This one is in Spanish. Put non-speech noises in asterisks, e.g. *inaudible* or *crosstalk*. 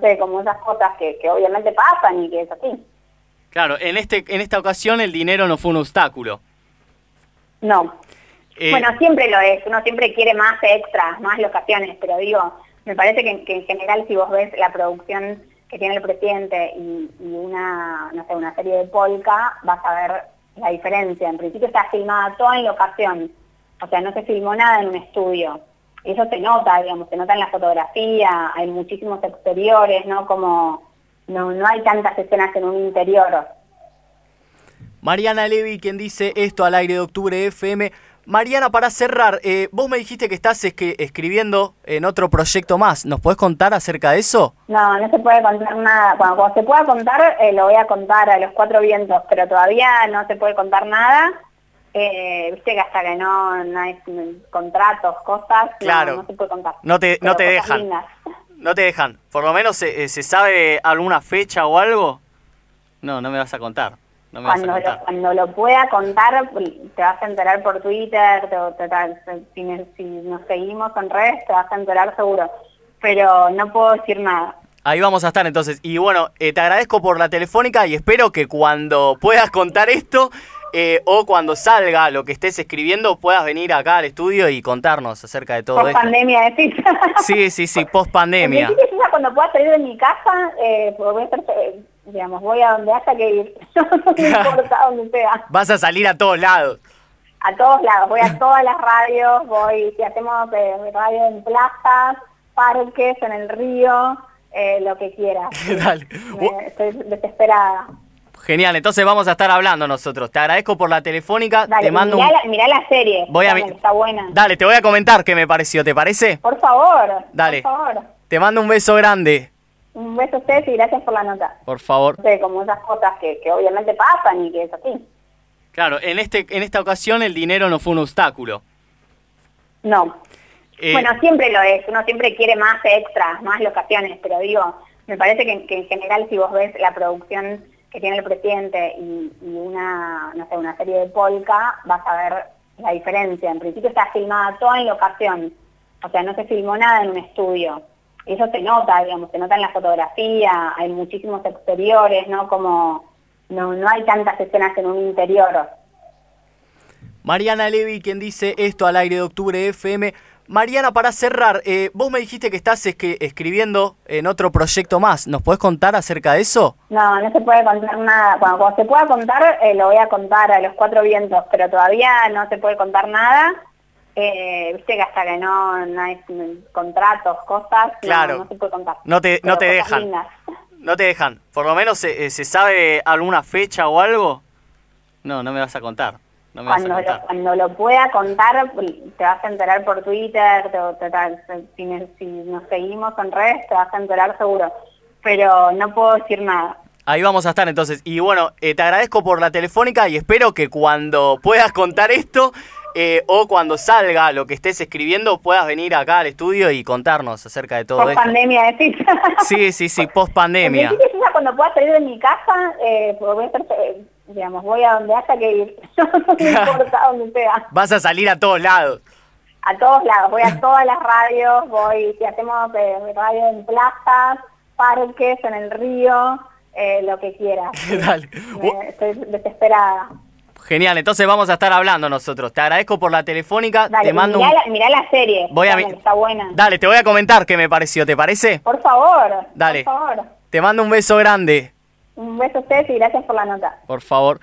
sé, como esas cosas que, que obviamente pasan y que es así. Claro, en este en esta ocasión el dinero no fue un obstáculo. No. Eh, Bueno, siempre lo es, uno siempre quiere más extras, más locaciones, pero digo, me parece que, que en general si vos ves la producción que tiene el presidente y, y una, no sé, una serie de polka, vas a ver la diferencia. En principio está filmada toda en locación, o sea, no se filmó nada en un estudio. Eso se nota, digamos, se nota en la fotografía, hay muchísimos exteriores, ¿no? Como no, no hay tantas escenas en un interior. Mariana Levy, quien dice esto al aire de Octubre FM. Mariana, para cerrar, eh, vos me dijiste que estás escri- escribiendo en otro proyecto más. ¿Nos podés contar acerca de eso? No, no se puede contar nada. Cuando, cuando se pueda contar, eh, lo voy a contar a los cuatro vientos, pero todavía no se puede contar nada. Eh, Viste que hasta que no, no hay contratos, cosas, Claro. no, se puede contar. No te, no te dejan. lindas. No te dejan. Por lo menos se, eh, se sabe alguna fecha o algo. No, no me vas a contar. No me vas a Cuando lo, cuando lo pueda contar, te vas a enterar por Twitter, te- te- te- si, me- si nos seguimos en redes, te vas a enterar seguro. Pero no puedo decir nada. Ahí vamos a estar entonces. Y bueno, eh, te agradezco por la telefónica y espero que cuando puedas contar esto eh, o cuando salga lo que estés escribiendo puedas venir acá al estudio y contarnos acerca de todo Por esto. pandemia, decís. *laughs* Sí, sí, sí, post pandemia. cuando pueda salir de mi casa, eh, porque voy a hacer, eh, digamos, voy a donde haya que ir. *laughs* no *laughs* importa donde sea. Vas a salir a todos lados. A todos lados, voy a todas las radios, voy, si hacemos eh, radio en plazas, parques, en el río, eh, lo que quieras. Dale. Me- estoy desesperada. Genial, entonces vamos a estar hablando nosotros. Te agradezco por la telefónica. Dale, te mando mirá, un... la, mirá la serie, Voy a mi- está buena. Dale, te voy a comentar qué me pareció, ¿te parece? Por favor, Dale. por favor. Te mando un beso grande. Un beso a ustedes y gracias por la nota. Por favor. No sé, como esas cosas que, que obviamente pasan y que es así. Claro, en este en esta ocasión el dinero no fue un obstáculo. No. Eh, Bueno, siempre lo es, uno siempre quiere más extras, más locaciones, pero digo, me parece que, que en general si vos ves la producción que tiene el presidente y, una, no sé, una serie de polka, vas a ver la diferencia. En principio está filmada toda en locación, o sea, no se filmó nada en un estudio. Eso se nota, digamos, se nota en la fotografía, hay muchísimos exteriores, ¿no? Como no, no hay tantas escenas en un interior. Mariana Levy, quien dice esto al aire de Octubre FM. Mariana, para cerrar, eh, vos me dijiste que estás escri- escribiendo en otro proyecto más. ¿Nos podés contar acerca de eso? No, no se puede contar nada. Cuando, cuando se pueda contar, eh, lo voy a contar a los cuatro vientos, pero todavía no se puede contar nada. Eh, Viste que hasta que no, no hay contratos, cosas, Claro. no, se puede contar. No te, no te dejan. lindas. No te dejan. Por lo menos se, eh, se sabe alguna fecha o algo. No, no me vas a contar. No me Cuando lo, contar. cuando lo pueda contar, te vas a enterar por Twitter, te- te- te- si, nos seguimos en redes, te vas a enterar seguro. Pero no puedo decir nada. Ahí vamos a estar entonces. Y bueno, eh, te agradezco por la telefónica y espero que cuando puedas contar esto eh, o cuando salga lo que estés escribiendo puedas venir acá al estudio y contarnos acerca de todo Por esto. pandemia, decís. Sí, sí, sí, post pandemia. *laughs* cuando pueda salir de mi casa, eh, voy a hacer, eh, digamos, voy a donde haya que ir. *laughs* no importa donde sea. Vas a salir a todos lados. A todos lados, voy a todas las radios, voy, si hacemos eh, radio en plazas, parques, en el río, eh, lo que quieras. *laughs* Dale. Me- estoy desesperada. Genial, entonces vamos a estar hablando nosotros. Te agradezco por la telefónica. Dale, te mando mirá, un... la, mirá la serie, Voy a está buena. Dale, te voy a comentar qué me pareció, ¿te parece? Por favor, Dale. por favor. Te mando un beso grande. Un beso a ustedes y gracias por la nota. Por favor.